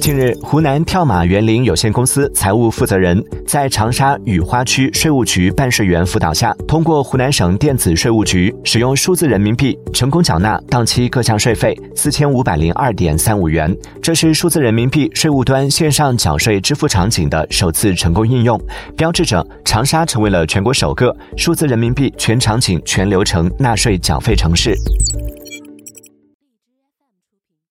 近日湖南跳马园林有限公司财务负责人在长沙雨花区税务局办税员辅导下通过湖南省电子税务局使用数字人民币成功缴纳当期各项税费四千五百零二点三五元这是数字人民币税务端线上缴税支付场景的首次成功应用。标志着长沙成为了全国首个数字人民币全场景全流程纳税缴费城市。